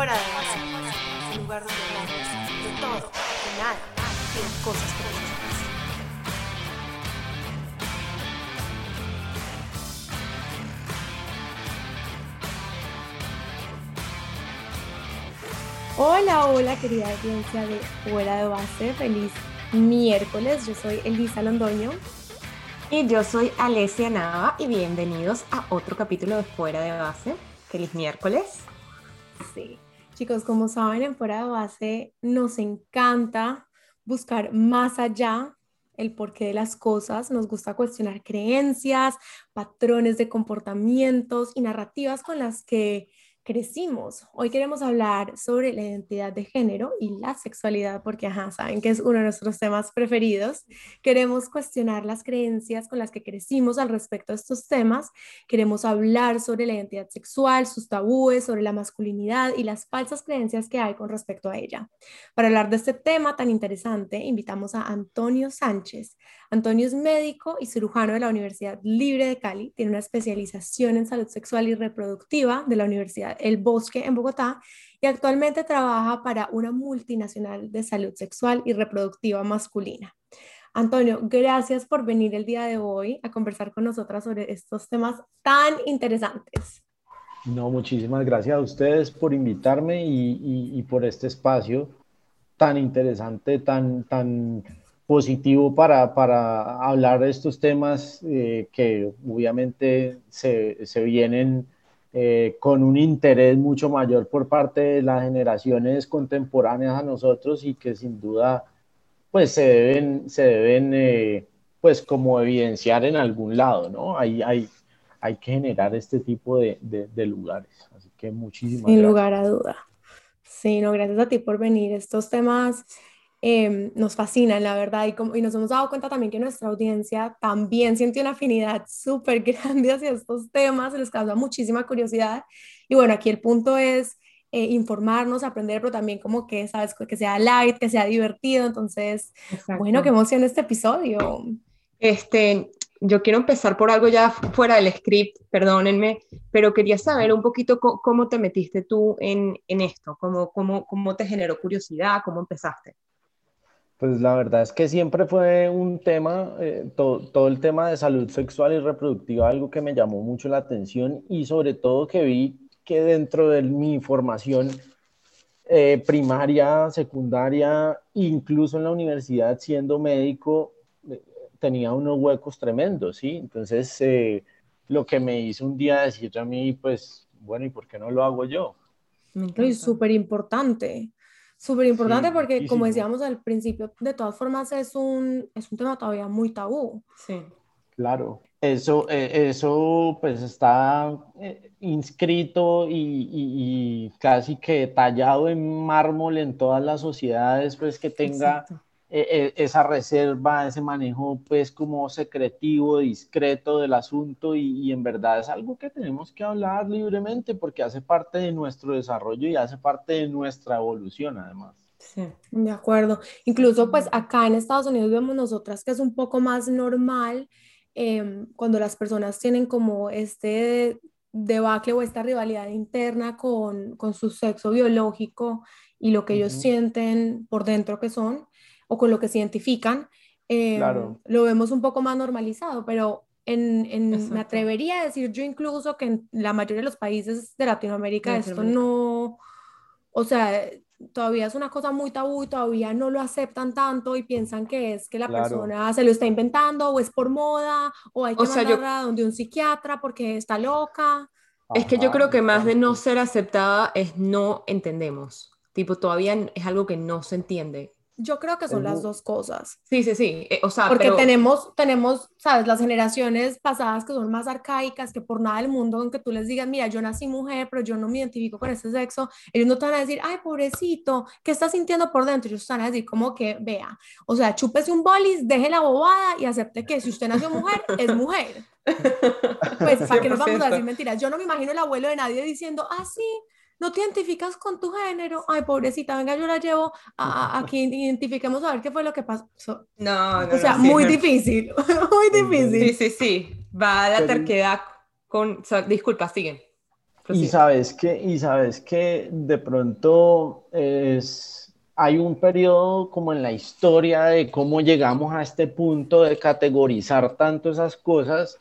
Fuera de base, un lugar donde hablamos de todo, de nada de cosas. Hola, hola querida audiencia de Fuera de Base, feliz miércoles, yo soy Elisa Londoño. Y yo soy Alessia Nava y bienvenidos a otro capítulo de Fuera de Base. Feliz miércoles. Sí, chicos, como saben, en Fuera de Base nos encanta buscar más allá el porqué de las cosas, nos gusta cuestionar creencias, patrones de comportamientos y narrativas con las que crecimos. Hoy queremos hablar sobre la identidad de género y la sexualidad, porque, ajá, saben que es uno de nuestros temas preferidos. Queremos cuestionar las creencias con las que crecimos al respecto de estos temas. Queremos hablar sobre la identidad sexual, sus tabúes, sobre la masculinidad y las falsas creencias que hay con respecto a ella. Para hablar de este tema tan interesante, invitamos a Antonio Sánchez. Antonio es médico y cirujano de la Universidad Libre de Cali, tiene una especialización en salud sexual y reproductiva de la Universidad El Bosque en Bogotá y actualmente trabaja para una multinacional de salud sexual y reproductiva masculina. Antonio, gracias por venir el día de hoy a conversar con nosotras sobre estos temas tan interesantes. No, muchísimas gracias a ustedes por invitarme y, y por este espacio tan interesante, tan, tan positivo para, para hablar de estos temas eh, que obviamente se, se vienen eh, con un interés mucho mayor por parte de las generaciones contemporáneas a nosotros y que sin duda pues se deben, se deben eh, pues como evidenciar en algún lado, ¿no? Hay, hay, hay que generar este tipo de, de, lugares. Así que muchísimas Sin lugar a duda. Sí, no, gracias a ti por venir. Estos temas Em, nos fascinan, la verdad, y, como, y nos hemos dado cuenta también que nuestra audiencia también siente una afinidad súper grande hacia estos temas, les causa muchísima curiosidad. Y bueno, aquí el punto es eh, informarnos, aprender, pero también como que, ¿sabes? Que sea light, que sea divertido. Entonces, bueno, qué emoción este episodio. Este, yo quiero empezar por algo ya fuera del script, perdónenme, pero quería saber un poquito cómo te metiste tú en, en esto, cómo, cómo, cómo te generó curiosidad, cómo empezaste. Pues la verdad es que siempre fue un tema, eh, todo el tema de salud sexual y reproductiva, algo que me llamó mucho la atención y sobre todo que vi que dentro de mi formación eh, primaria, secundaria, incluso en la universidad siendo médico, eh, tenía unos huecos tremendos, ¿sí? Entonces, lo que me hizo un día decir a mí, pues, bueno, ¿y por qué no lo hago yo? Es súper importante. Súper importante porque, como decíamos al principio, de todas formas es un, es un tema todavía muy tabú. Sí. Claro, eso, eh, eso pues está eh, inscrito y, y, casi que tallado en mármol en todas las sociedades, pues que tenga e, esa reserva, ese manejo pues como secretivo, discreto del asunto y, en verdad es algo que tenemos que hablar libremente porque hace parte de nuestro desarrollo y hace parte de nuestra evolución además. Sí, de acuerdo. Incluso pues acá en Estados Unidos vemos nosotras que es un poco más normal em, cuando las personas tienen como este debacle o esta rivalidad interna con, con su sexo biológico y lo que ellos sienten por dentro que son o con lo que se identifican, em, lo vemos un poco más normalizado, pero en, en, me atrevería a decir yo incluso que en la mayoría de los países de Latinoamérica esto no, o sea, todavía es una cosa muy tabú y todavía no lo aceptan tanto y piensan que es que la persona se lo está inventando o es por moda o hay que mandarla donde un psiquiatra porque está loca. Es que yo creo que más de no ser aceptada es no entendemos. Tipo, todavía es algo que no se entiende. Yo creo que son las dos cosas. Sí, sí, sí. Eh, o sea, porque tenemos, tenemos, sabes, las generaciones pasadas que son más arcaicas, que por nada del mundo, aunque tú les digas, mira, yo nací mujer, pero yo no me identifico con ese sexo, ellos no te van a decir, ay, pobrecito, ¿qué estás sintiendo por dentro? Ellos están a decir, como que, vea, o sea, chúpese un bolis, deje la bobada y acepte que si usted nació mujer, es mujer. Pues, ¿para qué nos vamos a decir mentiras? Yo no me imagino el abuelo de nadie diciendo, ah, sí, no te identificas con tu género, ay, pobrecita, venga, yo la llevo a, a que identifiquemos a ver qué fue lo que pasó. No, no, O sea, muy difícil, muy difícil. Sí, sí, sí, va a la terquedad con, disculpa, siguen. Y sabes que, y sabes que de pronto es, hay un periodo como en la historia de cómo llegamos a este punto de categorizar tanto esas cosas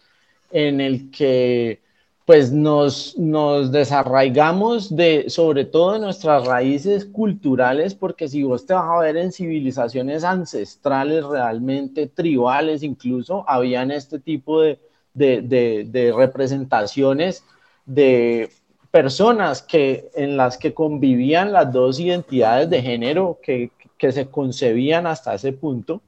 en el que pues nos, nos desarraigamos de, sobre todo nuestras raíces culturales, porque si vos te vas a ver en civilizaciones ancestrales, realmente tribales incluso, habían este tipo de, de, de, representaciones de personas que, en las que convivían las dos identidades de género que, que se concebían hasta ese punto.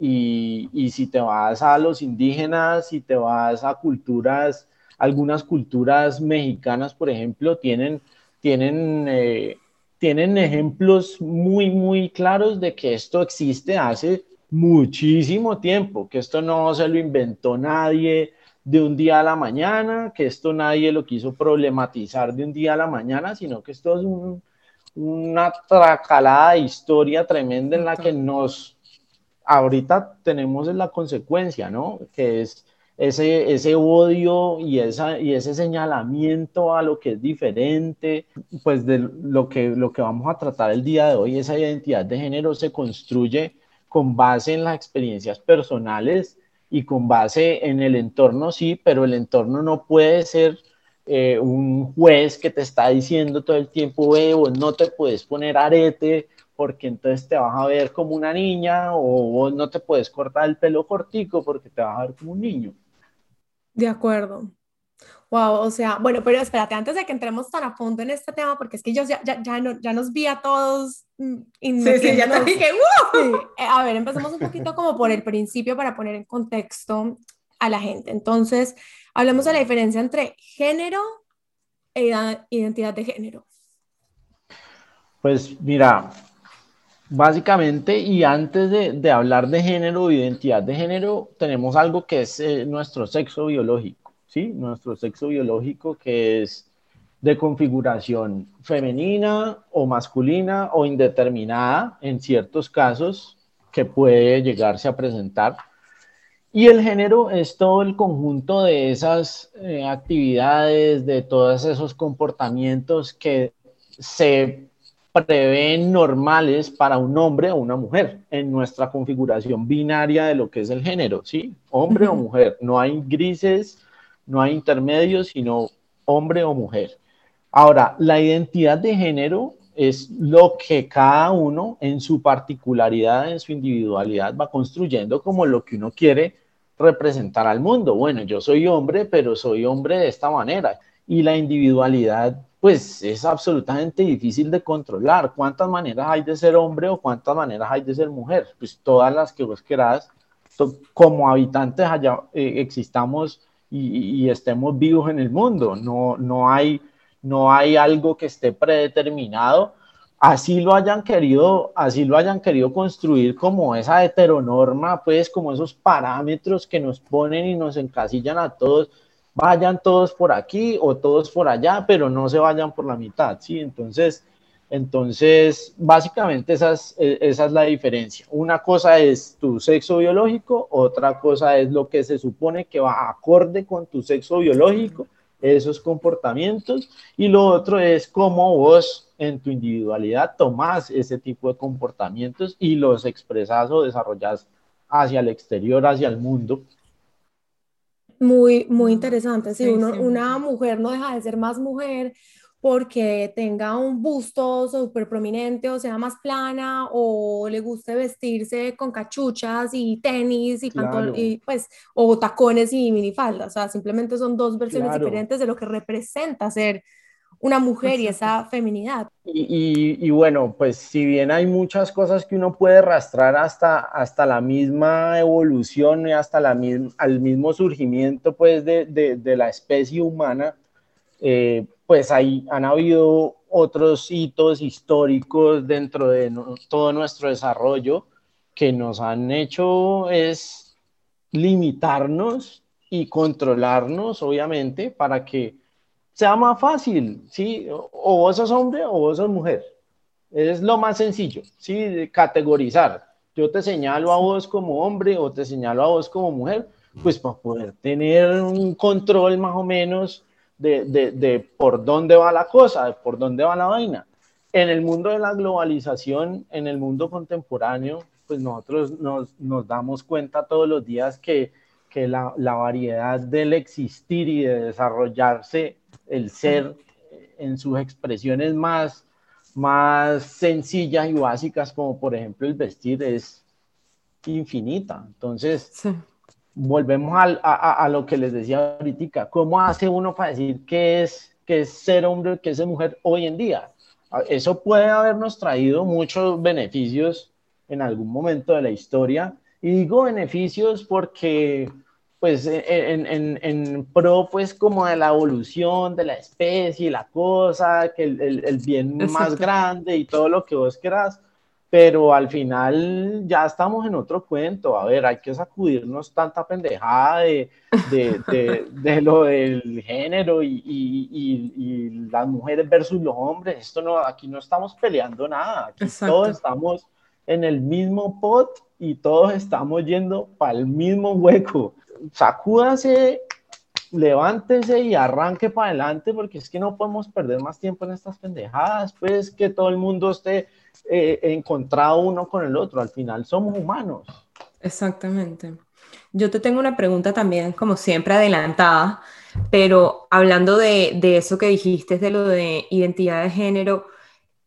Y, y si te vas a los indígenas, si te vas a culturas algunas culturas mexicanas, por ejemplo, tienen, tienen, eh, tienen ejemplos muy, muy claros de que esto existe hace muchísimo tiempo, que esto no se lo inventó nadie de un día a la mañana, que esto nadie lo quiso problematizar de un día a la mañana, sino que esto es una tracalada de historia tremenda en la que nos, ahorita tenemos la consecuencia, ¿no? Que es ese, ese odio y, esa, y ese señalamiento a lo que es diferente, pues de lo que, lo que vamos a tratar el día de hoy, esa identidad de género se construye con base en las experiencias personales y con base en el entorno, sí, pero el entorno no puede ser eh, un juez que te está diciendo todo el tiempo, ve, vos no te puedes poner arete porque entonces te vas a ver como una niña o no te puedes cortar el pelo cortico porque te vas a ver como un niño. De acuerdo. Wow, o sea, bueno, pero espérate, antes de que entremos tan a fondo en este tema, porque es que yo ya, ya, ya, no, ya nos vi a todos. Mm, sí, sí, ya te dije, eh, A ver, empecemos un poquito como por el principio para poner en contexto a la gente. Entonces, hablemos de la diferencia entre género e identidad de género. Pues mira, Básicamente, y antes de, hablar de género identidad de género, tenemos algo que es eh, nuestro sexo biológico, ¿sí? Nuestro sexo biológico que es de configuración femenina o masculina o indeterminada en ciertos casos que puede llegarse a presentar. Y el género es todo el conjunto de esas eh, actividades, de todos esos comportamientos que se prevén normales para un hombre o una mujer en nuestra configuración binaria de lo que es el género, ¿sí? Hombre o mujer. No hay grises, no hay intermedios, sino hombre o mujer. Ahora, la identidad de género es lo que cada uno en su particularidad, en su individualidad va construyendo como lo que uno quiere representar al mundo. Bueno, yo soy hombre, pero soy hombre de esta manera. Y la individualidad pues es absolutamente difícil de controlar. ¿Cuántas maneras hay de ser hombre o cuántas maneras hay de ser mujer? Pues todas las que vos querás, como habitantes allá eh, existamos y, estemos vivos en el mundo. No, no, hay, no hay algo que esté predeterminado. Así lo hayan querido, así lo hayan querido construir como esa heteronorma, pues como esos parámetros que nos ponen y nos encasillan a todos vayan todos por aquí o todos por allá, pero no se vayan por la mitad, ¿sí? Entonces, entonces básicamente e, esa es la diferencia. Una cosa es tu sexo biológico, otra cosa es lo que se supone que va acorde con tu sexo biológico, esos comportamientos, y lo otro es cómo vos en tu individualidad tomás ese tipo de comportamientos y los expresas o desarrollas hacia el exterior, hacia el mundo muy, muy interesante. Si uno, una mujer no deja de ser más mujer porque tenga un busto súper prominente o sea más plana o le guste vestirse con cachuchas y tenis y, y pues o tacones y minifaldas, o sea, simplemente son dos versiones diferentes de lo que representa ser una mujer y esa feminidad. Y, bueno, pues si bien hay muchas cosas que uno puede rastrar hasta, hasta la misma evolución y hasta la al mismo surgimiento pues de, de, la especie humana, eh, pues hay, han habido otros hitos históricos dentro de todo nuestro desarrollo que nos han hecho es limitarnos y controlarnos, obviamente, para que sea más fácil, ¿sí? O vos sos hombre o vos sos mujer. Es lo más sencillo, ¿sí? categorizar. Yo te señalo a vos como hombre o te señalo a vos como mujer, pues para poder tener un control más o menos de, de, de, por dónde va la cosa, de por dónde va la vaina. En el mundo de la globalización, en el mundo contemporáneo, pues nosotros nos, nos damos cuenta todos los días que, que la, la, variedad del existir y de desarrollarse, el ser en sus expresiones más, más sencillas y básicas, como por ejemplo el vestir, es infinita. Entonces, sí volvemos a, a, a, lo que les decía ahorita, ¿cómo hace uno para decir qué es, qué es ser hombre, qué es ser mujer hoy en día? Ah, eso puede habernos traído muchos beneficios en algún momento de la historia, y digo beneficios porque, pues, en, en, en pro, pues, como de la evolución de la especie, la cosa, que el, el, el bien más grande y todo lo que vos quieras, pero al final ya estamos en otro cuento. A ver, hay que sacudirnos tanta pendejada de, de, de, de lo del género y, y, y, las mujeres versus los hombres. Esto no, aquí no estamos peleando nada. Aquí todos estamos en el mismo pot y todos estamos yendo para el mismo hueco. Sacúdase, levántese y arranque para adelante porque es que no podemos perder más tiempo en estas pendejadas. Pues que todo el mundo esté eh, encontrado uno con el otro, al final somos humanos. Exactamente. Yo te tengo una pregunta también, como siempre, adelantada, pero hablando de, de eso que dijiste, de lo de identidad de género,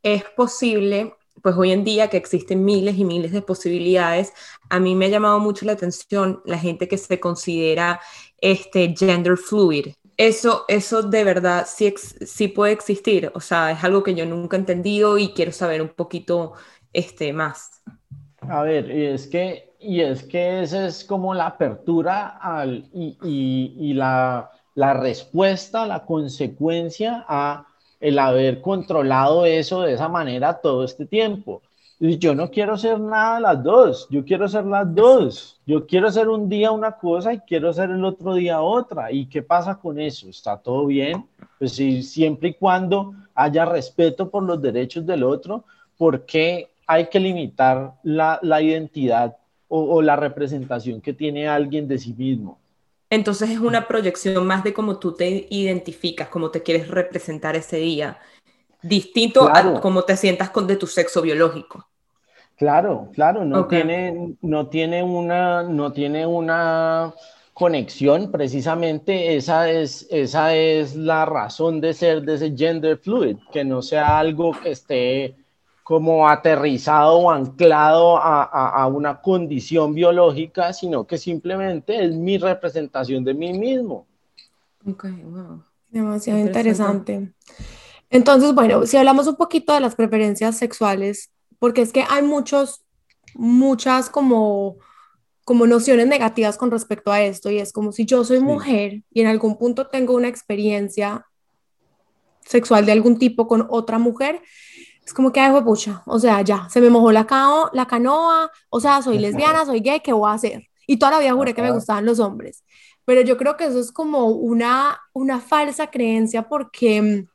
¿es posible pues hoy en día que existen miles y miles de posibilidades, a mí me ha llamado mucho la atención la gente que se considera este gender fluid, eso, eso de verdad sí, sí puede existir. O sea, es algo que yo nunca he entendido y quiero saber un poquito este, más. A ver, y es que, y es que esa es como la apertura al, y, y, y la, la respuesta, la consecuencia a el haber controlado eso de esa manera todo este tiempo. Y yo no quiero ser nada de las dos, yo quiero ser las dos. Yo quiero ser un día una cosa y quiero ser el otro día otra. ¿Y qué pasa con eso? ¿Está todo bien? Pues sí, siempre y cuando haya respeto por los derechos del otro, ¿por qué hay que limitar la, la identidad o, o la representación que tiene alguien de sí mismo? Entonces es una proyección más de cómo tú te identificas, cómo te quieres representar ese día, distinto claro. a cómo te sientas con de tu sexo biológico. Claro, claro, no, okay. tiene, no, tiene una, no tiene una conexión, precisamente esa es, esa es la razón de ser de ese gender fluid, que no sea algo que esté como aterrizado o anclado a, a, a una condición biológica, sino que simplemente es mi representación de mí mismo. Ok, wow. Demasiado interesante. Entonces, bueno, si hablamos un poquito de las preferencias sexuales, porque es que hay muchos, muchas como, como nociones negativas con respecto a esto, y es como si yo soy sí. mujer y en algún punto tengo una experiencia sexual de algún tipo con otra mujer, es como que, ay, pucha, o sea, ya, se me mojó la, cao, la canoa, o sea, soy lesbiana, soy gay, ¿qué voy a hacer? Y toda la vida juré que me gustaban los hombres. Pero yo creo que eso es como una, una falsa creencia porque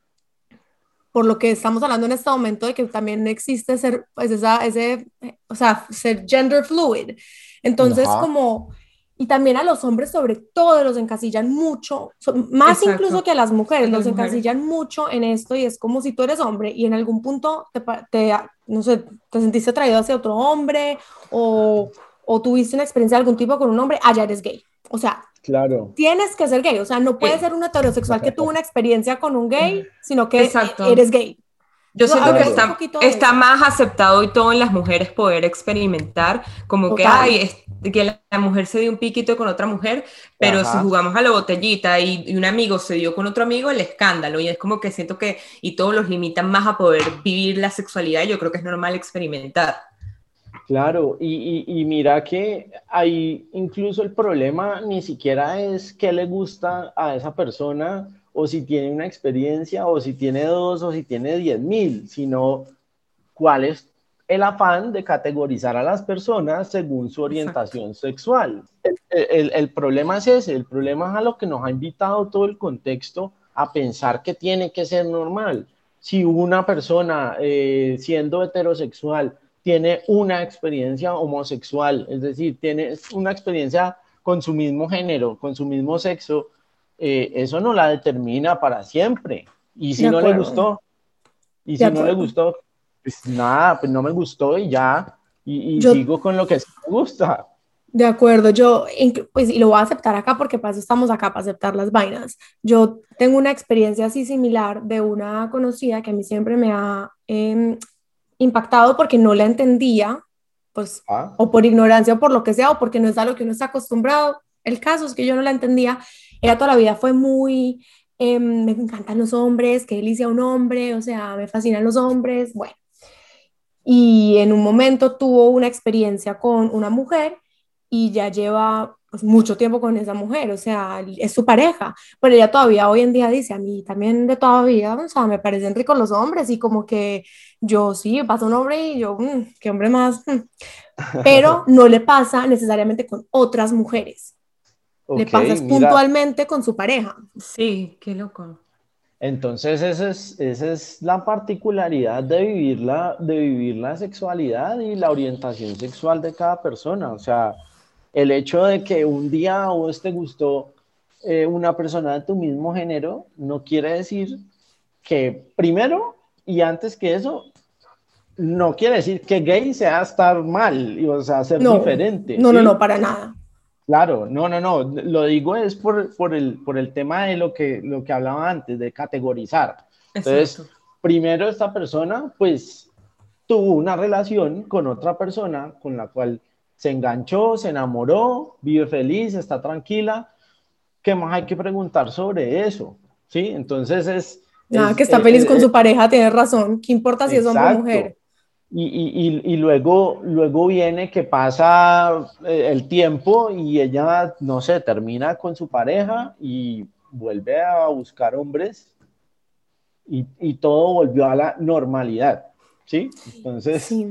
por lo que estamos hablando en este momento de que también existe ser, pues esa, ese, o sea, ser gender fluid. Entonces, Ajá. como, y también a los hombres sobre todo los encasillan mucho, más Exacto. incluso que a las mujeres, los mujeres. encasillan mucho en esto y es como si tú eres hombre y en algún punto te, te no sé, te sentiste atraído hacia otro hombre o, o tuviste una experiencia de algún tipo con un hombre, allá eres gay. O sea, Claro. Tienes que ser gay, o sea, no puedes ser un heterosexual que tuvo una experiencia con un gay, sino que Exacto. eres gay. Yo siento que está, está más aceptado y todo en las mujeres poder experimentar, como Total. que, ay, es, que la, la, mujer se dio un piquito con otra mujer, pero Ajá. si jugamos a la botellita y, y, un amigo se dio con otro amigo, el escándalo, y es como que siento que, y todos los limitan más a poder vivir la sexualidad, y yo creo que es normal experimentar. Claro, y, y, y, mira que hay incluso el problema ni siquiera es qué le gusta a esa persona o si tiene una experiencia o si tiene dos o si tiene diez mil, sino cuál es el afán de categorizar a las personas según su orientación Exacto. sexual. El, el, el, problema es ese, el problema es a lo que nos ha invitado todo el contexto a pensar que tiene que ser normal. Si una persona eh, siendo heterosexual tiene una experiencia homosexual, es decir, tiene una experiencia con su mismo género, con su mismo sexo, eh, eso no la determina para siempre. Y si no le gustó, y si no le gustó, pues nada, pues no me gustó y ya, y, sigo con lo que me gusta. De acuerdo, yo, pues, y lo voy a aceptar acá porque para eso estamos acá, para aceptar las vainas. Yo tengo una experiencia así similar de una conocida que a mí siempre me ha em, impactado porque no la entendía, pues, ah. o por ignorancia o por lo que sea, o porque no es a lo que uno está acostumbrado. El caso es que yo no la entendía. Ella toda la vida fue muy, em, me encantan los hombres, que delicia un hombre, o sea, me fascinan los hombres, bueno. Y en un momento tuvo una experiencia con una mujer y ya lleva pues, mucho tiempo con esa mujer, o sea, es su pareja, pero ella todavía hoy en día dice, a mí también de todavía, o sea, me parecen ricos los hombres y como que yo sí, pasa un hombre y yo, mm, qué hombre más, mm". pero no le pasa necesariamente con otras mujeres, le pasa puntualmente con su pareja. Sí, qué loco. Entonces esa es, esa es la particularidad de vivir la, de vivir la sexualidad y la orientación sexual de cada persona, o sea, el hecho de que un día a vos te gustó eh, una persona de tu mismo género no quiere decir que primero y antes que eso no quiere decir que gay sea estar mal, o sea, ser diferente. No, no, no, para nada. Claro, no, no, no, lo digo es por, por, el, por el tema de lo que, lo que hablaba antes, de categorizar. Entonces, primero esta persona, pues, tuvo una relación con otra persona con la cual se enganchó, se enamoró, vive feliz, está tranquila. ¿Qué más hay que preguntar sobre eso? ¿Sí? Entonces es... Nada, que está feliz con su pareja, tiene razón. ¿Qué importa si es hombre o mujer? Y, y, y, luego, luego viene que pasa eh, el tiempo y ella, no sé, termina con su pareja y vuelve a buscar hombres y, y todo volvió a la normalidad. ¿Sí? Entonces... Sí.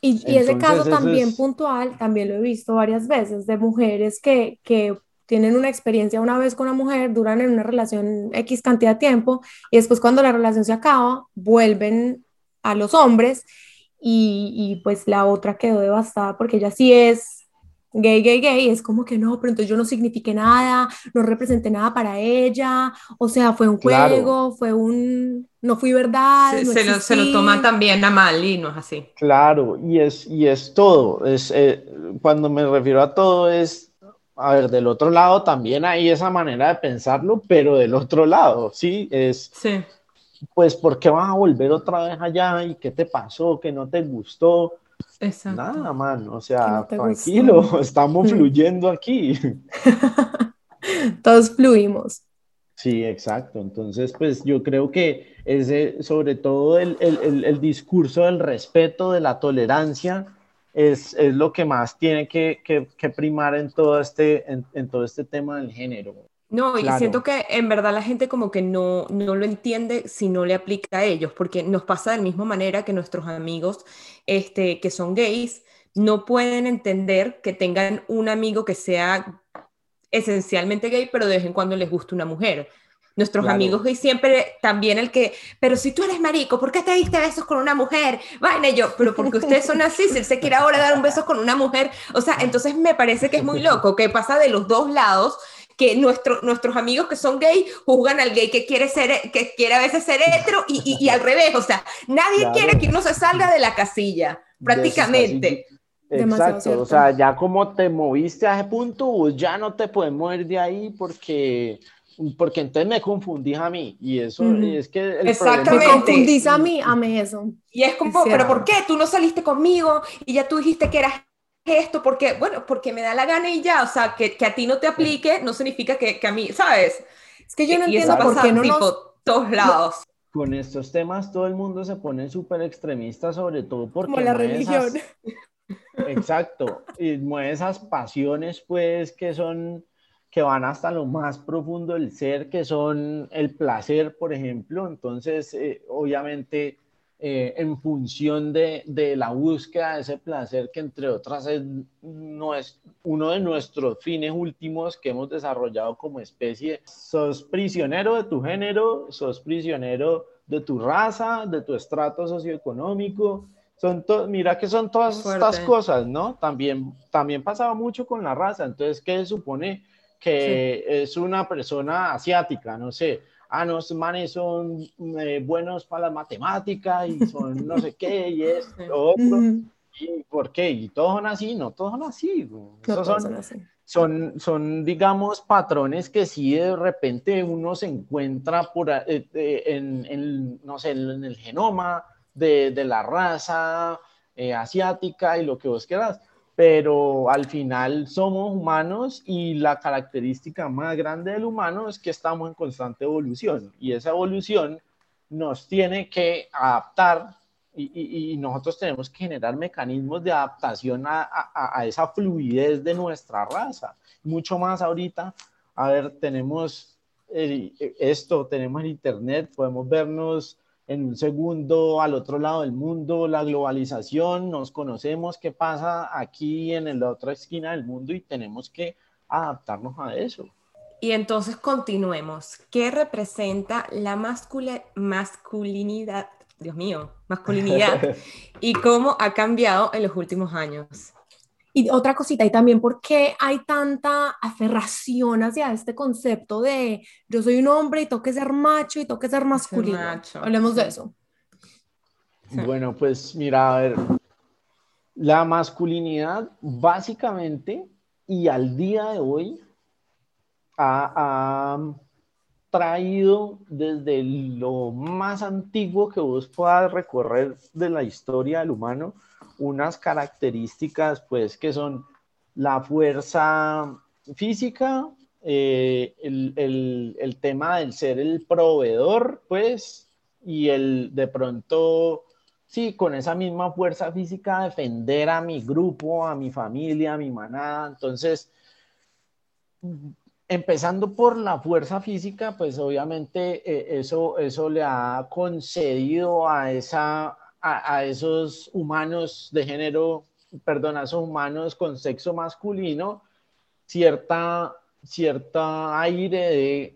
Y, ese caso también puntual, también lo he visto varias veces, de mujeres que, que tienen una experiencia una vez con una mujer, duran en una relación X cantidad de tiempo y después cuando la relación se acaba, vuelven a los hombres y, y pues la otra quedó devastada porque ella sí es gay, gay, gay, es como que no, pero entonces yo no signifique nada, no representé nada para ella, o sea, fue un juego, fue un, no fui verdad. Se, lo, se, lo, toma también a mal y no es así. Claro, y es, y es todo, es, eh, cuando me refiero a todo es, a ver, del otro lado también hay esa manera de pensarlo, pero del otro lado, ¿sí? Es, sí. Pues, ¿por qué vas a volver otra vez allá? ¿Y qué te pasó? ¿Qué no te gustó? Exacto. Nada, man, o sea, tranquilo, estamos fluyendo aquí. Todos fluimos. Sí, exacto. Entonces, pues yo creo que ese, sobre todo el, el, el, discurso del respeto, de la tolerancia, es, es lo que más tiene que, que, que primar en todo, este, en, en todo este tema del género. No, y siento que en verdad la gente como que no, no lo entiende si no le aplica a ellos, porque nos pasa de la misma manera que nuestros amigos este, que son gays no pueden entender que tengan un amigo que sea esencialmente gay, pero de vez en cuando les gusta una mujer. Nuestros amigos gays siempre también el que, pero si tú eres marico, ¿por qué te diste besos con una mujer? Vaina yo, pero porque ustedes son así, si él se quiere ahora dar un beso con una mujer, o sea, entonces me parece que es muy loco, que pasa de los dos lados que nuestro, nuestros amigos que son gay juzgan al gay que quiere ser, que quiere a veces ser hetero y, y, al revés, o sea, nadie quiere que uno se salga de la casilla, prácticamente. Exacto, o sea, ya como te moviste a ese punto, ya no te puedes mover de ahí porque porque entonces me confundís a mí y eso es que el exactamente. Me confundís a mí a mí eso. Y es como pero por qué tú no saliste conmigo y ya tú dijiste que eras esto porque, bueno, porque me da la gana y ya, o sea, que, que a ti no te aplique no significa que, que, a mí, ¿sabes? Es que yo no entiendo por qué no tipo, todos lados. Con estos temas todo el mundo se pone súper extremista, sobre todo porque... Como la religión. Exacto, y mueve esas pasiones, pues, que son que van hasta lo más profundo del ser, que son el placer, por ejemplo. Entonces, eh, obviamente, eh, en función de, de, la búsqueda de ese placer que entre otras es, no es uno de nuestros fines últimos que hemos desarrollado como especie. Sos prisionero de tu género, sos prisionero de tu raza, de tu estrato socioeconómico. Son mira que son todas estas cosas, ¿no? También, también pasaba mucho con la raza. Entonces, ¿qué supone que es una persona asiática, no sé, ah, no, estos manes son eh, buenos para la matemática y son no sé qué y esto, otro. ¿Y por qué? ¿Y todos son así? No, todos son así. No todos son así son, son, digamos, patrones que si de repente uno se encuentra por, eh, eh, en, no sé, en el genoma de, de la raza eh, asiática y lo que vos quieras, pero al final somos humanos y la característica más grande del humano es que estamos en constante evolución y esa evolución nos tiene que adaptar y, nosotros tenemos que generar mecanismos de adaptación a, a, esa fluidez de nuestra raza. Mucho más ahorita, a ver, tenemos esto, tenemos el Internet, podemos vernos en un segundo al otro lado del mundo, la globalización, nos conocemos qué pasa aquí en la otra esquina del mundo y tenemos que adaptarnos a eso. Y entonces continuemos. ¿Qué representa la masculinidad Dios mío, masculinidad y cómo ha cambiado en los últimos años. Y otra cosita, y también por qué hay tanta aferración hacia este concepto de yo soy un hombre y tengo que ser macho y tengo que ser masculino. Hablemos de eso. Bueno, pues mira, a ver, la masculinidad básicamente y al día de hoy ha, traído desde lo más antiguo que vos puedas recorrer de la historia del humano unas características pues que son la fuerza física, eh, el, tema del ser el proveedor pues y el de pronto sí, con esa misma fuerza física defender a mi grupo, a mi familia, a mi manada. Entonces, empezando por la fuerza física, pues obviamente eh, eso, eso le ha concedido a, esa, a, esos humanos de género, perdón, a esos humanos con sexo masculino, cierta, cierta aire de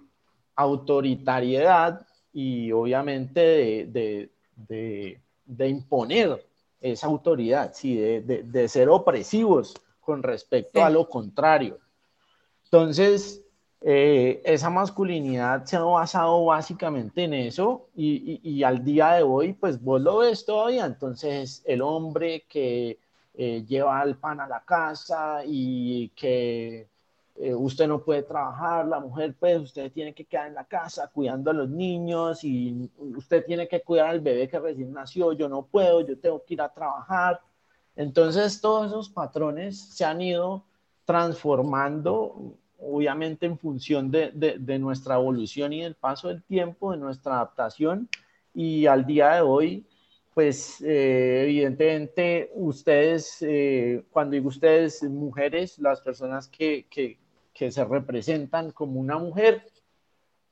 autoritariedad y obviamente de, de, de, imponer esa autoridad, ¿sí? de, ser opresivos con respecto a lo contrario. Entonces, eh, esa masculinidad se ha basado básicamente en eso y, al día de hoy, pues vos lo ves todavía. Entonces, el hombre que eh, lleva el pan a la casa y que eh, usted no puede trabajar, la mujer, pues usted tiene que quedar en la casa cuidando a los niños y usted tiene que cuidar al bebé que recién nació, yo no puedo, yo tengo que ir a trabajar. Entonces, todos esos patrones se han ido transformando obviamente en función de, nuestra evolución y del paso del tiempo, de nuestra adaptación. Y al día de hoy, pues eh, evidentemente ustedes, eh, cuando digo ustedes, mujeres, las personas que, se representan como una mujer,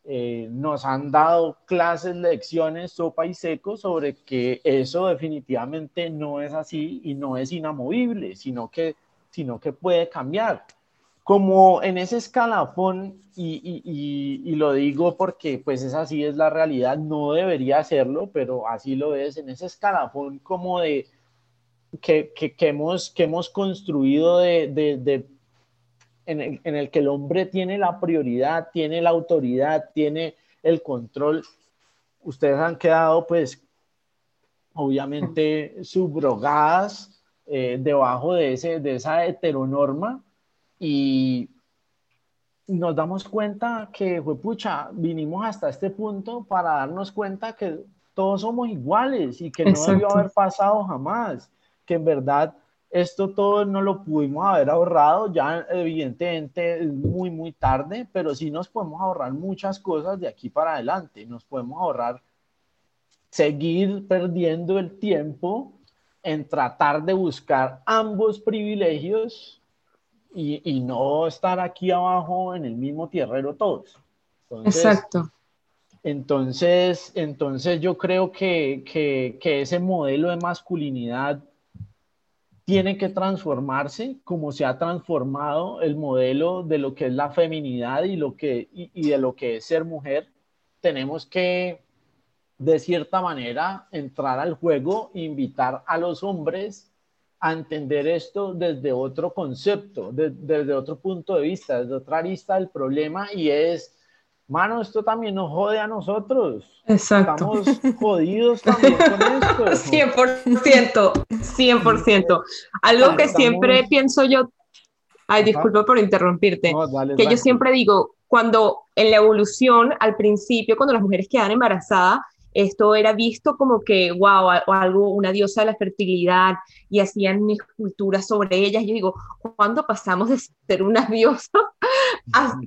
eh, nos han dado clases, lecciones, sopa y seco sobre que eso definitivamente no es así y no es inamovible, sino que, sino que puede cambiar como en ese escalafón, y, lo digo porque pues es así, es la realidad, no debería hacerlo, pero así lo es, en ese escalafón como de que, hemos, que hemos construido de, en, el, en el que el hombre tiene la prioridad, tiene la autoridad, tiene el control, ustedes han quedado pues obviamente subrogadas eh, debajo de, ese, de esa heteronorma y nos damos cuenta que, pucha, vinimos hasta este punto para darnos cuenta que todos somos iguales y que no debió haber pasado jamás, que en verdad esto todo no lo pudimos haber ahorrado, ya evidentemente es muy, muy tarde, pero sí nos podemos ahorrar muchas cosas de aquí para adelante, nos podemos ahorrar seguir perdiendo el tiempo en tratar de buscar ambos privilegios y, no estar aquí abajo en el mismo tierrero todos. Exacto. Entonces, entonces yo creo que, que, ese modelo de masculinidad tiene que transformarse como se ha transformado el modelo de lo que es la feminidad y, lo que, y de lo que es ser mujer. Tenemos que, de cierta manera, entrar al juego, invitar a los hombres a entender esto desde otro concepto, desde otro punto de vista, desde otra arista del problema y es, mano, esto también nos jode a nosotros. Exacto. Estamos jodidos también con esto. 100%, 100%. Algo que siempre pienso yo, ay, disculpa por interrumpirte, que yo siempre digo, cuando en la evolución, al principio, cuando las mujeres quedan embarazadas, esto era visto como que, wow, o algo, una diosa de la fertilidad, y hacían esculturas sobre ellas. Yo digo, ¿cuándo pasamos de ser unas diosas?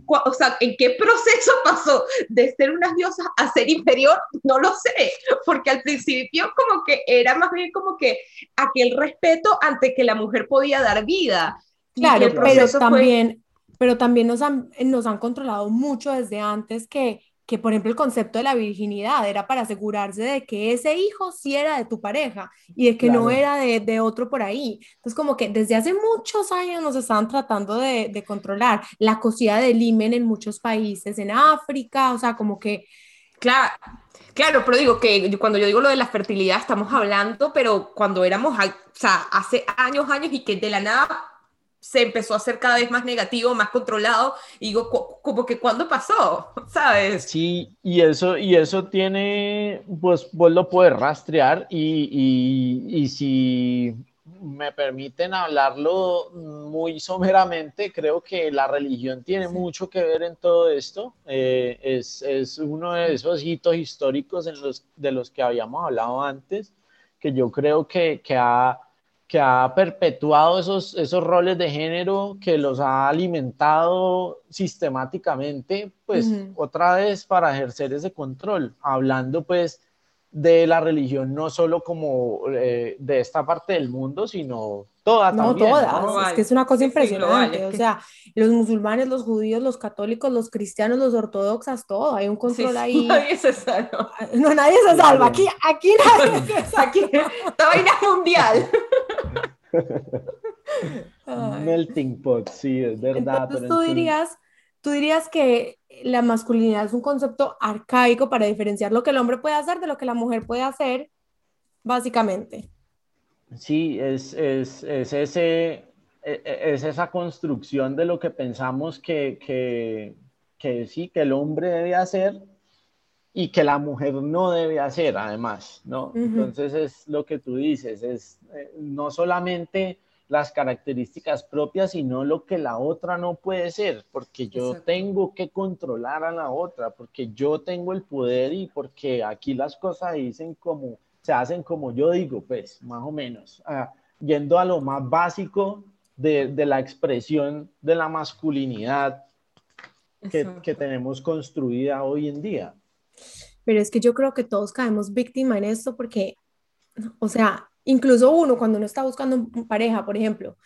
o sea, ¿en qué proceso pasó de ser unas diosas a ser inferior? No lo sé, porque al principio como que era más bien como que aquel respeto ante que la mujer podía dar vida. Claro, pero también, pero también nos han, nos han controlado mucho desde antes que que por ejemplo el concepto de la virginidad era para asegurarse de que ese hijo sí era de tu pareja y de que no era de, de, otro por ahí. Entonces como que desde hace muchos años nos estaban tratando de, de controlar la cocida del himen en muchos países, en África, o sea, como que... Claro, Claro, pero digo que cuando yo digo lo de la fertilidad estamos hablando, pero cuando éramos, o sea, hace años, años y que de la nada se empezó a hacer cada vez más negativo, más controlado, y digo, como que ¿cuándo pasó? ¿Sabes? Sí, y eso, y eso tiene, pues vos lo puedes rastrear y, y, y si me permiten hablarlo muy someramente, creo que la religión tiene mucho que ver en todo esto. Eh, es, es, uno de esos hitos históricos en los, de los que habíamos hablado antes, que yo creo que, que ha que ha perpetuado esos, esos roles de género, que los ha alimentado sistemáticamente, pues otra vez para ejercer ese control, hablando pues de la religión no solo como eh, de esta parte del mundo, sino toda no, también. Todas, es que es una cosa impresionante, o sea, los musulmanes, los judíos, los católicos, los cristianos, los ortodoxas, todo, hay un control ahí. Nadie se salva. No, nadie se salva, aquí, aquí nadie se salva. Aquí, esta vaina mundial. Melting pot, sí, es verdad. Entonces, tú dirías, tú dirías que la masculinidad es un concepto arcaico para diferenciar lo que el hombre puede hacer de lo que la mujer puede hacer, básicamente. Sí, es, es, es ese, e, e, es esa construcción de lo que pensamos que, que, que sí, que el hombre debe hacer y que la mujer no debe hacer, además, ¿no? Entonces es lo que tú dices, es eh, no solamente las características propias, sino lo que la otra no puede ser, porque yo tengo que controlar a la otra, porque yo tengo el poder y porque aquí las cosas dicen como, se hacen como yo digo, pues, más o menos, ah, yendo a lo más básico de, de, la expresión de la masculinidad que, que tenemos construida hoy en día. Pero es que yo creo que todos caemos víctima en esto porque, o sea, incluso uno cuando uno está buscando pareja, por ejemplo,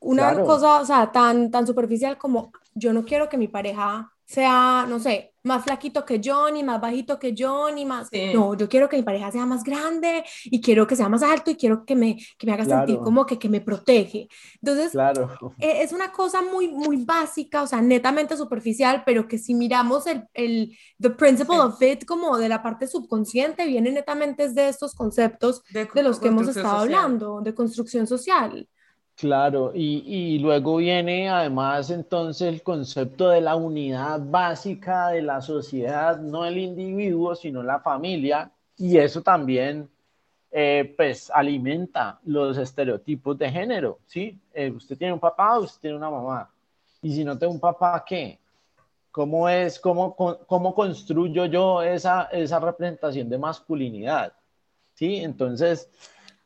una cosa, o sea, tan, tan superficial como yo no quiero que mi pareja sea, no sé, más flaquito que Johnny, más bajito que Johnny, más... No, yo quiero que mi pareja sea más grande y quiero que sea más alto y quiero que me, que me haga sentir como que, que me protege. Entonces, claro. E, es una cosa muy, muy básica, o sea, netamente superficial, pero que si miramos el, el the principle of it como de la parte subconsciente, viene netamente de estos conceptos de, de los que hemos estado hablando, de construcción social. Claro, y, luego viene además entonces el concepto de la unidad básica de la sociedad, no el individuo, sino la familia, y eso también eh, pues alimenta los estereotipos de género, ¿sí? Eh, usted tiene un papá, usted tiene una mamá, y si no tengo un papá, ¿qué? ¿Cómo es, cómo, cómo construyo yo esa, esa representación de masculinidad? ¿Sí? Entonces,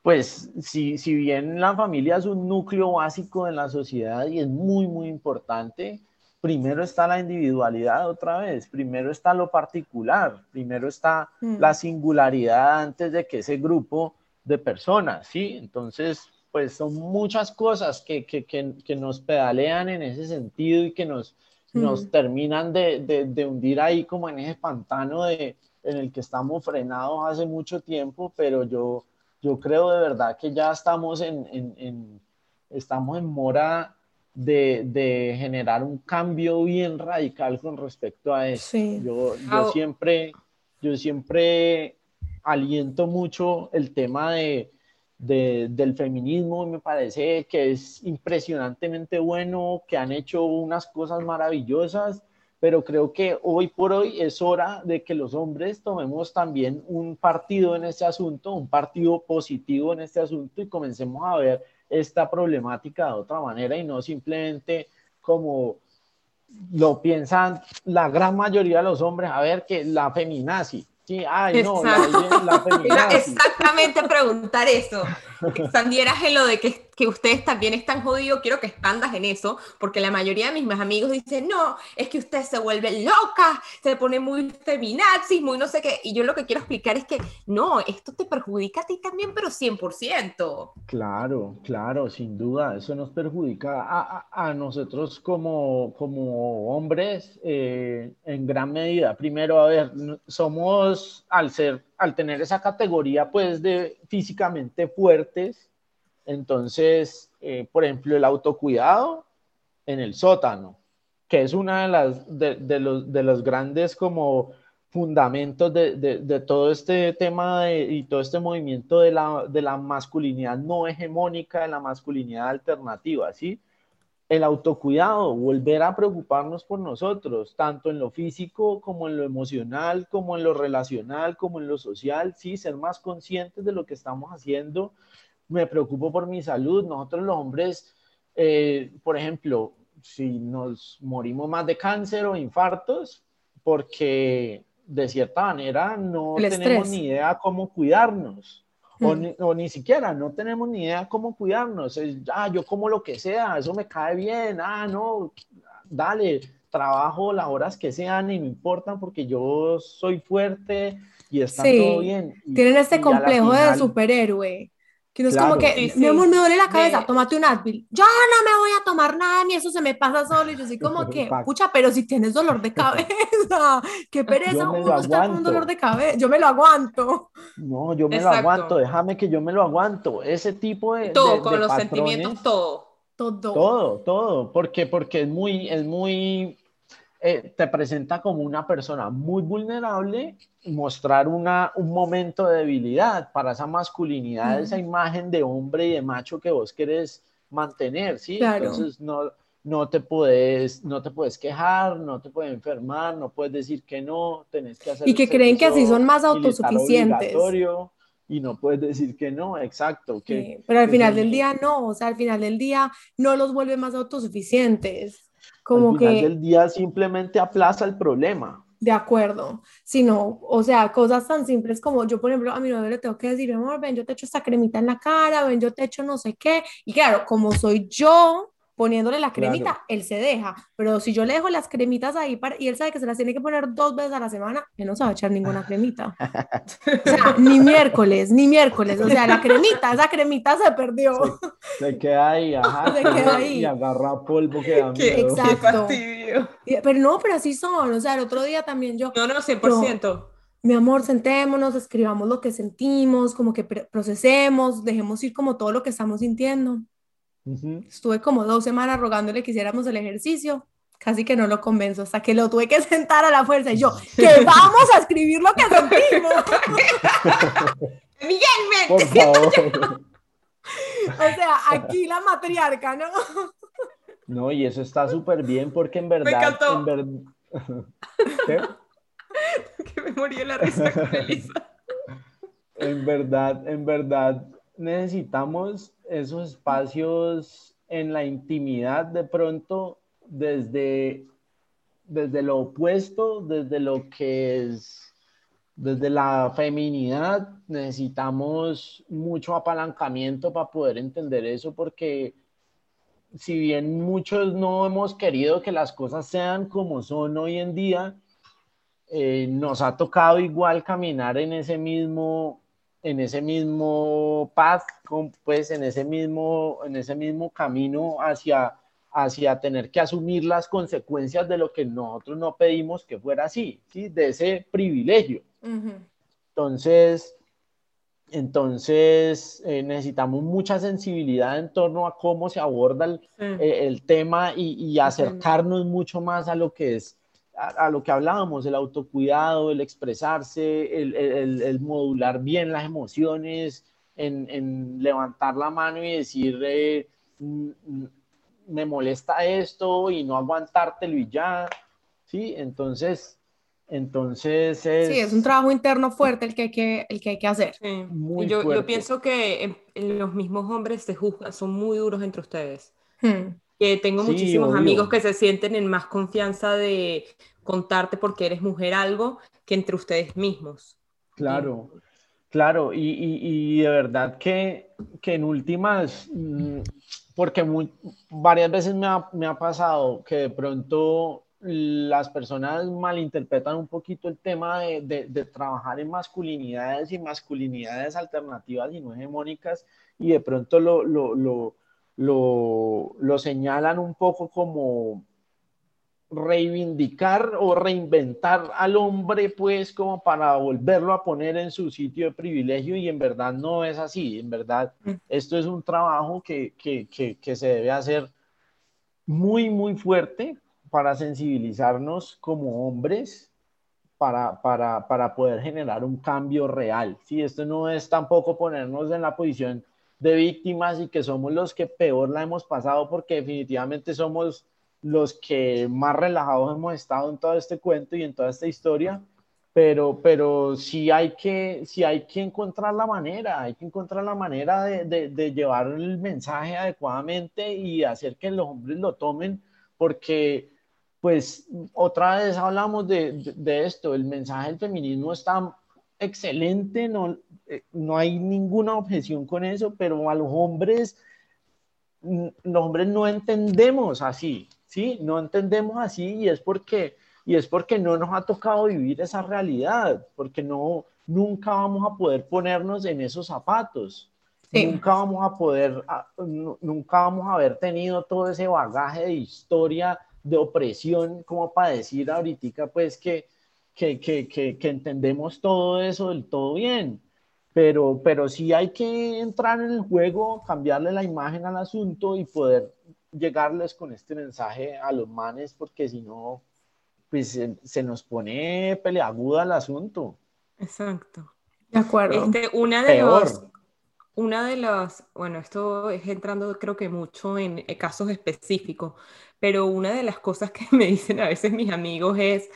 pues si, si bien la familia es un núcleo básico en la sociedad y es muy, muy importante, primero está la individualidad otra vez, primero está lo particular, primero está mm. la singularidad antes de que ese grupo de personas, ¿sí? Entonces, pues son muchas cosas que, que, que, nos pedalean en ese sentido y que nos, nos mm. terminan de, de, de, hundir ahí como en ese pantano de, en el que estamos frenados hace mucho tiempo, pero yo yo creo de verdad que ya estamos en, en, estamos en mora de, de, generar un cambio bien radical con respecto a eso. Yo, yo, siempre, yo siempre aliento mucho el tema de, del feminismo y me parece que es impresionantemente bueno, que han hecho unas cosas maravillosas, pero creo que hoy por hoy es hora de que los hombres tomemos también un partido en este asunto, un partido positivo en este asunto y comencemos a ver esta problemática de otra manera y no simplemente como lo piensan la gran mayoría de los hombres, a ver que la feminazi, Sí, ay, no, la, Exactamente preguntar eso. Sandieras en lo de que, que, ustedes también están jodidos, quiero que expandas en eso, porque la mayoría de mis amigos dicen, no, es que usted se vuelve loca, se pone muy feminazis, muy no sé qué, y yo lo que quiero explicar es que no, esto te perjudica a ti también, pero 100%. Claro, claro, sin duda, eso nos perjudica a, a, nosotros como, como hombres eh, en gran medida. Primero, a ver, somos al ser, al tener esa categoría, pues, de físicamente fuertes, entonces, eh, por ejemplo, el autocuidado en el sótano, que es una de las, de, los, de los grandes como fundamentos de, de, todo este tema y todo este movimiento de la, de la masculinidad no hegemónica, de la masculinidad alternativa, ¿sí? el autocuidado, volver a preocuparnos por nosotros, tanto en lo físico como en lo emocional, como en lo relacional, como en lo social, sí, ser más conscientes de lo que estamos haciendo. Me preocupo por mi salud. Nosotros los hombres, eh, por ejemplo, si nos morimos más de cáncer o infartos, porque de cierta manera no tenemos ni idea cómo cuidarnos. Mm. O, ni, siquiera, no tenemos ni idea cómo cuidarnos. ah, yo como lo que sea, eso me cae bien. Ah, no, dale, trabajo las horas que sean y me importan porque yo soy fuerte y está todo bien. Tienen este complejo de superhéroe. Que no es como que, mi amor, me duele la cabeza, tómate un Advil. Yo no me voy a tomar nada, ni eso se me pasa solo. Y yo soy como que, pucha, pero si tienes dolor de cabeza, qué pereza, uno está con dolor de cabeza. Yo me lo aguanto. No, yo me lo aguanto, déjame que yo me lo aguanto. Ese tipo de. Todo, con los sentimientos, todo. Todo. Todo, todo. Porque, porque es muy, es muy eh, te presenta como una persona muy vulnerable, mostrar una, un momento de debilidad para esa masculinidad, esa imagen de hombre y de macho que vos querés mantener, ¿sí? Entonces no, no, te puedes, no te puedes quejar, no te puedes enfermar, no puedes decir que no, tenés que hacer... Y que creen que así son más autosuficientes. Y no puedes decir que no, exacto. Que, pero al final del día no, o sea, al final del día no los vuelve más autosuficientes. Como Al final que... del día simplemente aplaza el problema. De acuerdo, sino, o sea, cosas tan simples como yo, por ejemplo, a mi novio le tengo que decir, amor, ven, yo te echo esta cremita en la cara, ven, yo te echo no sé qué, y claro, como soy yo, poniéndole la cremita, él se deja. Pero si yo le dejo las cremitas ahí para, y él sabe que se las tiene que poner dos veces a la semana, él no se va a echar ninguna cremita. o sea, ni miércoles, ni miércoles. O sea, la cremita, esa cremita se perdió. Se, queda ahí, ajá. Se queda ahí. Y agarra polvo que da miedo. Exacto. pero no, pero así son. O sea, el otro día también yo. No, no, 100%. mi amor, sentémonos, escribamos lo que sentimos, como que procesemos, dejemos ir como todo lo que estamos sintiendo. Estuve como dos semanas rogándole que hiciéramos el ejercicio. Casi que no lo convenzo hasta que lo tuve que sentar a la fuerza y yo, que vamos a escribir lo que sentimos. Miguel, Por favor. o sea, aquí la matriarca, ¿no? No, y eso está súper bien porque en verdad... Me encantó. ¿Qué? que me morí la risa con Elisa. En verdad, en verdad, necesitamos esos espacios en la intimidad de pronto desde, desde lo opuesto, desde lo que es, desde la feminidad, necesitamos mucho apalancamiento para poder entender eso porque si bien muchos no hemos querido que las cosas sean como son hoy en día, eh, nos ha tocado igual caminar en ese mismo en ese mismo path, pues en ese mismo, en ese mismo camino hacia, hacia tener que asumir las consecuencias de lo que nosotros no pedimos que fuera así, ¿sí? de ese privilegio. Entonces, entonces eh, necesitamos mucha sensibilidad en torno a cómo se aborda el, eh, tema y, y acercarnos mucho más a lo que es a, lo que hablábamos, el autocuidado, el expresarse, el, el, modular bien las emociones, en, levantar la mano y decir, eh, mm, mm, me molesta esto y no aguantártelo y ya, ¿sí? Entonces, entonces es... Sí, es un trabajo interno fuerte el que hay que, el que, hay que hacer. yo, yo, pienso que los mismos hombres se juzgan, son muy duros entre ustedes. Hmm. Que tengo muchísimos amigos que se sienten en más confianza de contarte porque eres mujer algo que entre ustedes mismos. Claro, claro, y, y, de verdad que, que en últimas, mm, porque muy, varias veces me ha, me ha pasado que de pronto las personas malinterpretan un poquito el tema de, de, trabajar en masculinidades y masculinidades alternativas y no hegemónicas y de pronto lo, lo, lo, lo, señalan un poco como reivindicar o reinventar al hombre, pues como para volverlo a poner en su sitio de privilegio y en verdad no es así, en verdad mm. esto es un trabajo que, que, que, que se debe hacer muy, muy fuerte para sensibilizarnos como hombres para, para, para, poder generar un cambio real. ¿sí? Esto no es tampoco ponernos en la posición de víctimas y que somos los que peor la hemos pasado porque definitivamente somos los que más relajados hemos estado en todo este cuento y en toda esta historia, pero, pero sí, hay que, sí hay que encontrar la manera, hay que encontrar la manera de, de, de llevar el mensaje adecuadamente y hacer que los hombres lo tomen porque pues otra vez hablamos de, de, esto, el mensaje del feminismo está excelente, no, eh, no hay ninguna objeción con eso, pero a los hombres, los hombres no entendemos así, ¿sí? No entendemos así y es porque, y es porque no nos ha tocado vivir esa realidad, porque no, nunca vamos a poder ponernos en esos zapatos. Nunca vamos a poder, nunca vamos a haber tenido todo ese bagaje de historia de opresión, como para decir ahorita, pues que, que, que, que, entendemos todo eso del todo bien. Pero, pero sí hay que entrar en el juego, cambiarle la imagen al asunto y poder llegarles con este mensaje a los manes, porque si no, pues se, nos pone peleaguda el asunto. Exacto. De acuerdo. Este, una de los, una de las, bueno, esto es entrando creo que mucho en casos específicos, pero una de las cosas que me dicen a veces mis amigos es,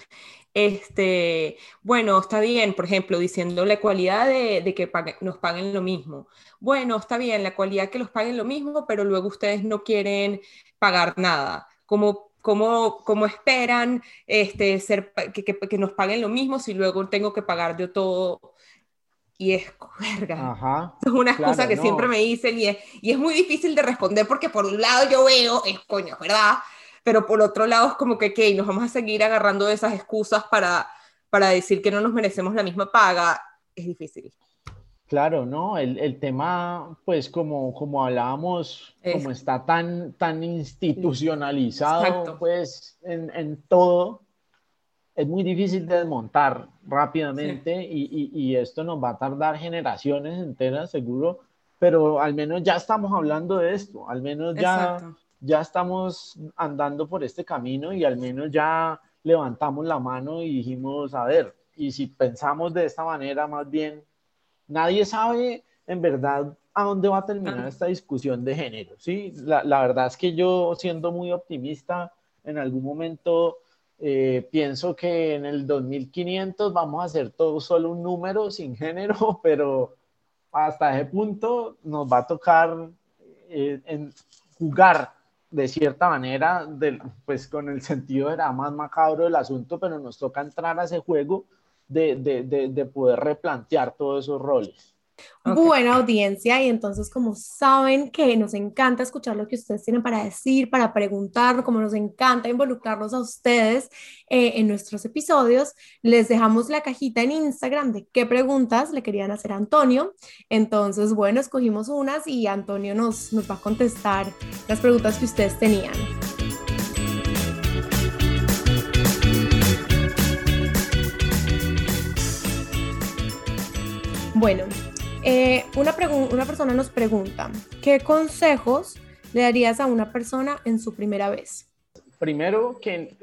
este, bueno, está bien, por ejemplo, diciendo la cualidad de, que nos paguen lo mismo. Bueno, está bien, la cualidad que los paguen lo mismo, pero luego ustedes no quieren pagar nada. Como ¿Cómo, esperan este, ser, que, que, nos paguen lo mismo si luego tengo que pagar yo todo y es, verga, es una excusa que siempre me dicen y es, y es muy difícil de responder porque por un lado yo veo, es coño, ¿verdad? Pero por otro lado es como que, ¿qué? Nos vamos a seguir agarrando de esas excusas para, para decir que no nos merecemos la misma paga. Es difícil. Claro, ¿no? El, el tema, pues como, como hablábamos, como está tan, tan institucionalizado, pues en, en todo, es muy difícil de desmontar rápidamente y, y, esto nos va a tardar generaciones enteras, seguro, pero al menos ya estamos hablando de esto, al menos ya, ya estamos andando por este camino y al menos ya levantamos la mano y dijimos, a ver, y si pensamos de esta manera, más bien, nadie sabe en verdad a dónde va a terminar esta discusión de género, ¿sí? La, la verdad es que yo, siendo muy optimista, en algún momento eh, pienso que en el 2500 vamos a hacer todo solo un número sin género, pero hasta ese punto nos va a tocar eh, en jugar de cierta manera, pues con el sentido era más macabro del asunto, pero nos toca entrar a ese juego de, de, de poder replantear todos esos roles buena audiencia y entonces como saben que nos encanta escuchar lo que ustedes tienen para decir, para preguntar, como nos encanta involucrarlos a ustedes eh, en nuestros episodios, les dejamos la cajita en Instagram de qué preguntas le querían hacer a Antonio. Entonces, bueno, escogimos unas y Antonio nos, nos va a contestar las preguntas que ustedes tenían. Bueno, eh, una, persona nos pregunta, ¿qué consejos le darías a una persona en su primera vez? Primero, que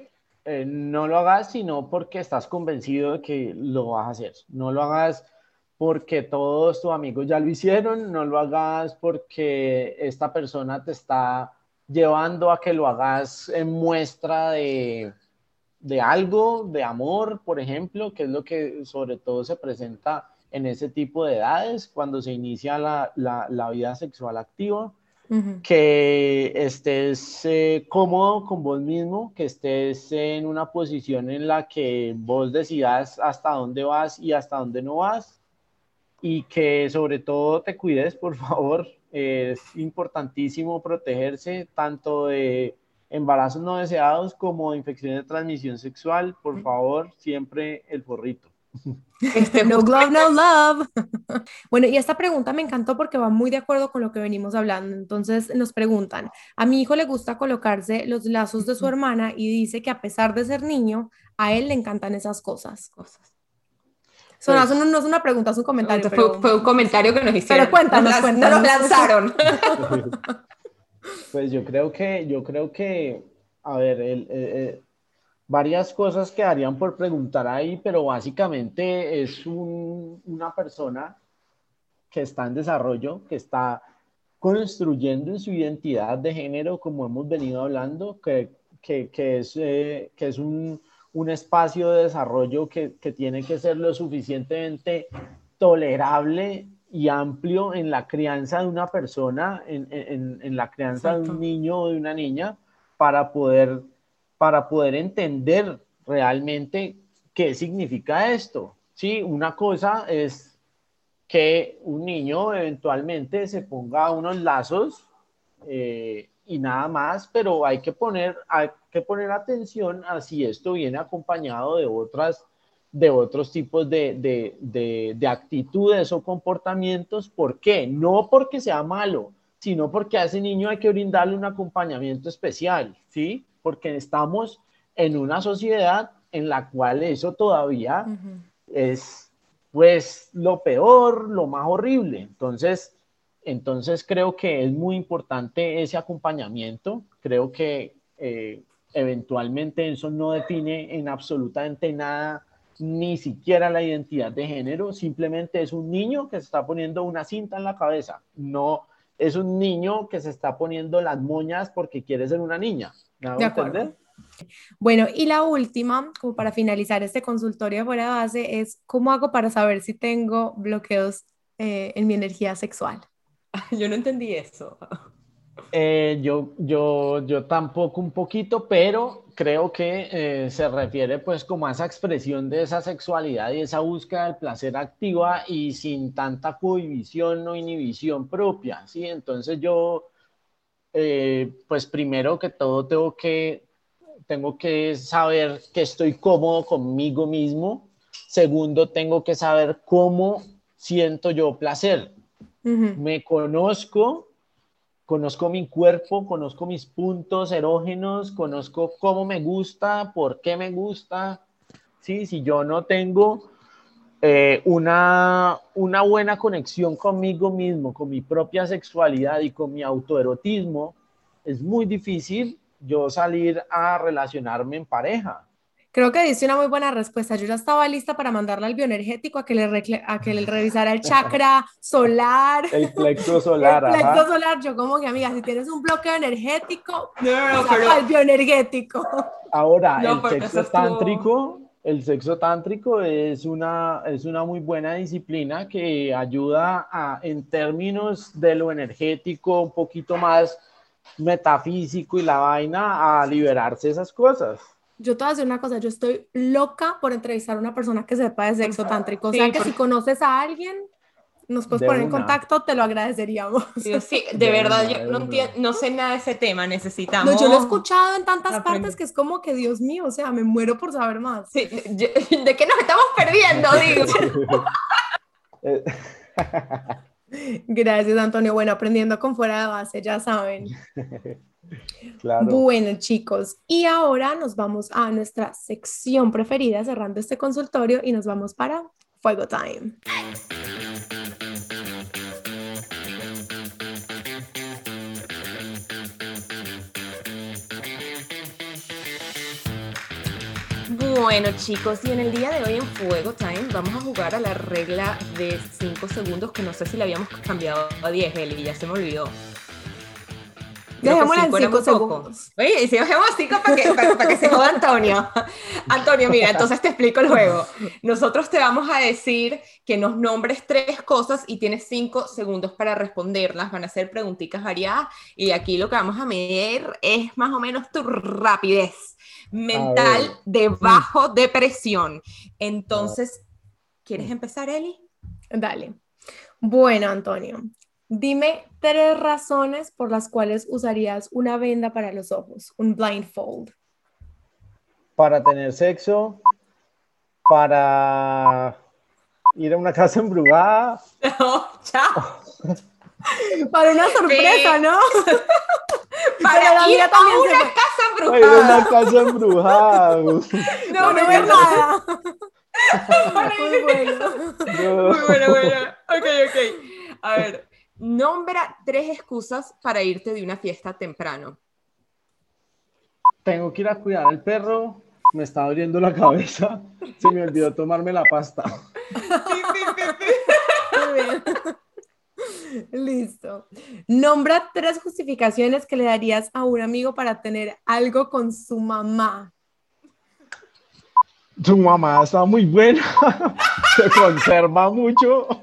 eh, no lo hagas sino porque estás convencido de que lo vas a hacer. No lo hagas porque todos tus amigos ya lo hicieron, no lo hagas porque esta persona te está llevando a que lo hagas en muestra de, de algo, de amor, por ejemplo, que es lo que sobre todo se presenta en ese tipo de edades, cuando se inicia la, la, vida sexual activa, que estés eh, cómodo con vos mismo, que estés en una posición en la que vos decidas hasta dónde vas y hasta dónde no vas, y que sobre todo te cuides, por favor. Es importantísimo protegerse tanto de embarazos no deseados como de infecciones de transmisión sexual. Por favor, siempre el forrito. Este, no glove, no love. bueno, y esta pregunta me encantó porque va muy de acuerdo con lo que venimos hablando. Entonces nos preguntan, a mi hijo le gusta colocarse los lazos de su hermana y dice que a pesar de ser niño, a él le encantan esas cosas. cosas. Pues no, es una pregunta, es un comentario. Fue, un comentario que nos hicieron. Pero cuéntanos, nos, cuéntanos. nos lanzaron. pues yo creo que, yo creo que, a ver, el, varias cosas quedarían por preguntar ahí, pero básicamente es una persona que está en desarrollo, que está construyendo su identidad de género, como hemos venido hablando, que, que, es, eh, que es un, un, espacio de desarrollo que, tiene que ser lo suficientemente tolerable y amplio en la crianza de una persona, en, en, en la crianza de un niño o de una niña, para poder para poder entender realmente qué significa esto. Sí, una cosa es que un niño eventualmente se ponga unos lazos eh, y nada más, pero hay que poner, hay que poner atención a si esto viene acompañado de otras de otros tipos de, de, de, actitudes o comportamientos. ¿Por qué? No porque sea malo, sino porque a ese niño hay que brindarle un acompañamiento especial, ¿sí? Porque estamos en una sociedad en la cual eso todavía es pues lo peor, lo más horrible. Entonces, entonces creo que es muy importante ese acompañamiento. Creo que eh, eventualmente eso no define en absolutamente nada ni siquiera la identidad de género, simplemente es un niño que se está poniendo una cinta en la cabeza, no es un niño que se está poniendo las moñas porque quiere ser una niña. De acuerdo. Bueno, y la última, como para finalizar este consultorio fuera de base, es cómo hago para saber si tengo bloqueos eh, en mi energía sexual. Yo no entendí eso. Eh, yo, yo, yo tampoco un poquito, pero creo que eh, se refiere pues como a esa expresión de esa sexualidad y esa búsqueda del placer activa y sin tanta cohibición o inhibición propia, ¿sí? Entonces yo, eh, pues primero que todo tengo que, tengo que saber que estoy cómodo conmigo mismo. Segundo, tengo que saber cómo siento yo placer. Me conozco conozco mi cuerpo, conozco mis puntos erógenos, conozco cómo me gusta, por qué me gusta. ¿sí? Si yo no tengo eh, una, una buena conexión conmigo mismo, con mi propia sexualidad y con mi autoerotismo, es muy difícil yo salir a relacionarme en pareja. Creo que dice una muy buena respuesta. Yo ya estaba lista para mandarle al bioenergético a que le, a que le revisara el chakra solar. El plexo solar. el plexo solar. Yo como que, amiga, si tienes un bloqueo energético, no, pero... al bioenergético. Ahora, el sexo tántrico, el sexo tántrico es una, es una muy buena disciplina que ayuda a, en términos de lo energético, un poquito más metafísico y la vaina, a liberarse esas cosas yo te voy a decir una cosa, yo estoy loca por entrevistar a una persona que sepa de sexo tántrico. O sea, que si conoces a alguien, nos puedes poner en contacto, te lo agradeceríamos. Sí, de, verdad, yo no, no, sé nada de ese tema, necesitamos. No, yo lo he escuchado en tantas partes que es como que, Dios mío, o sea, me muero por saber más. Sí, ¿De qué nos estamos perdiendo? Digo. Gracias, Antonio. Bueno, aprendiendo con fuera de base, ya saben. Bueno, chicos, y ahora nos vamos a nuestra sección preferida, cerrando este consultorio, y nos vamos para Fuego Time. Bueno chicos, y en el día de hoy en Fuego Time vamos a jugar a la regla de 5 segundos que no sé si la habíamos cambiado a 10, Eli, ya se me olvidó. Dejémosla en 5 segundos. Oye, y si dejemos 5 para que, para, que se joda Antonio. Antonio, mira, entonces te explico el juego. Nosotros te vamos a decir que nos nombres tres cosas y tienes 5 segundos para responderlas. Van a ser preguntitas variadas y aquí lo que vamos a medir es más o menos tu rapidez mental debajo de presión. Entonces, ¿quieres empezar, Eli? Dale. Bueno, Antonio, dime tres razones por las cuales usarías una venda para los ojos, un blindfold. Para tener sexo, para ir a una casa embrujada. No, chao. para una sorpresa, ¿no? para ir a una casa embrujada. Para ir a una casa embrujada. no, no ver nada. Muy bueno. Muy bueno, bueno. Ok, ok. A ver, nombra tres excusas para irte de una fiesta temprano. Tengo que ir a cuidar al perro, me está doliendo la cabeza, se me olvidó tomarme la pasta. Muy bien. Listo. Nombra tres justificaciones que le darías a un amigo para tener algo con su mamá. Su mamá está muy buena, se conserva mucho.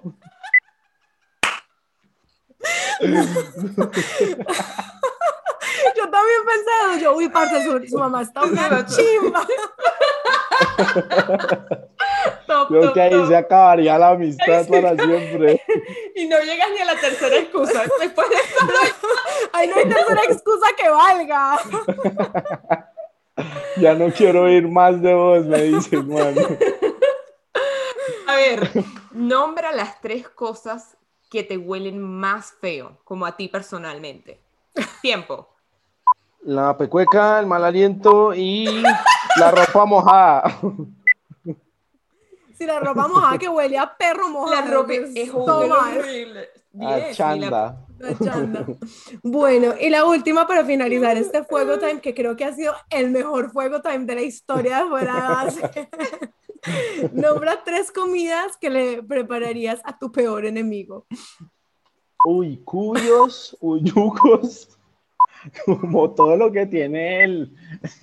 Yo también pensé, yo, uy, parce, su, su mamá está una chimba. Creo que ahí se acabaría la amistad para siempre. Y no llegas ni a la tercera excusa. Después de eso, Ay, no hay tercera excusa que valga. Ya no quiero ir más de vos, me dice mano. A ver, nombra las tres cosas que te huelen más feo, como a ti personalmente. Tiempo. La pecueca, el mal aliento y la ropa mojada. Si la ropa mojada que huele a perro mojado. La ropa es horrible. Chanda. La chanda. Bueno, y la última para finalizar este fuego time, que creo que ha sido el mejor fuego time de la historia de fuera de base. Nombra tres comidas que le prepararías a tu peor enemigo. Uy, cuyos, uyucos, como todo lo que tiene el,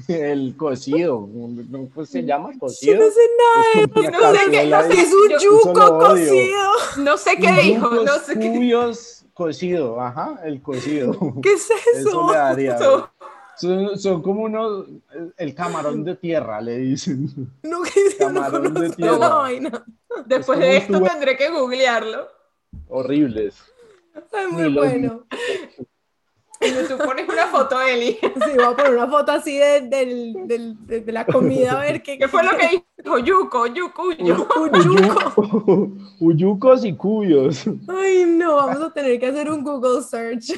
el cocido. ¿Cómo pues se llama? Cocido. Yo no sé nada. No sé qué, no sé, Es un yuco cocido. No sé qué dijo, no sé qué. Cuyos, cocido, ajá, el cocido. ¿Qué es Eso eso? le daría. Eso. Son, son como unos, el- camarón de tierra, le dicen. No, que yo no Camarón de tierra. la vaina. Después Es de esto tendré que googlearlo. Horribles. Muy bueno. Y tú pones una foto de Eli. Sí, voy a poner una foto así de, del- del- de- de la comida, a ver qué, ¿Qué fue lo que dijo? Yuco, yuco, yuco. Un yuco. Uyu- Uyucos y cuyos. Ay, no, vamos a tener que hacer un Google search.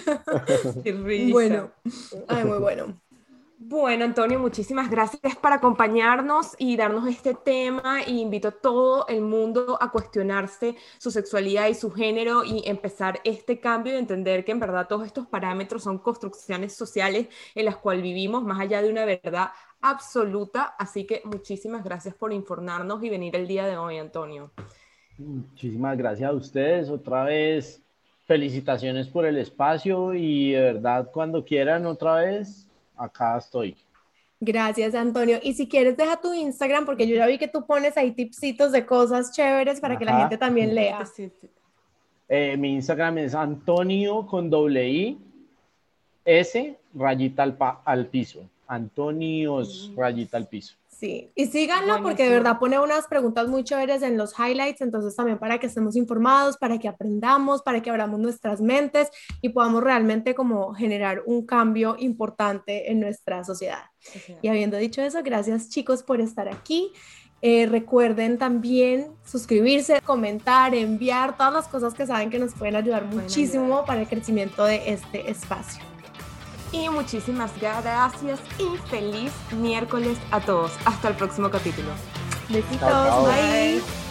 Qué risa. Bueno, ay, muy bueno. Bueno, Antonio, muchísimas gracias por acompañarnos y darnos este tema. Y invito a todo el mundo a cuestionarse su sexualidad y su género y empezar este cambio y entender que en verdad todos estos parámetros son construcciones sociales en las cuales vivimos más allá de una verdad absoluta. Así que muchísimas gracias por informarnos y venir el día de hoy, Antonio. Muchísimas gracias a ustedes. Otra vez, felicitaciones por el espacio y de verdad, cuando quieran otra vez, acá estoy. Gracias, Antonio. Y si quieres, deja tu Instagram, porque yo ya vi que tú pones ahí tipsitos de cosas chéveres para que la gente también lea. Sí, sí. Eh, mi Instagram es Antonio con doble I, S, rayita al, pa- al piso. Antonios, rayita al piso. Sí, y síganlo porque de Buenísimo. verdad pone unas preguntas muy chéveres en los highlights, entonces también para que estemos informados, para que aprendamos, para que abramos nuestras mentes y podamos realmente como generar un cambio importante en nuestra sociedad. Y habiendo dicho eso, gracias chicos por estar aquí. Eh, recuerden también suscribirse, comentar, enviar todas las cosas que saben que nos pueden ayudar Pueden muchísimo ayudar. para el crecimiento de este espacio. Y muchísimas gracias y feliz miércoles a todos. Hasta el próximo capítulo. Besitos, Chao, chao. bye.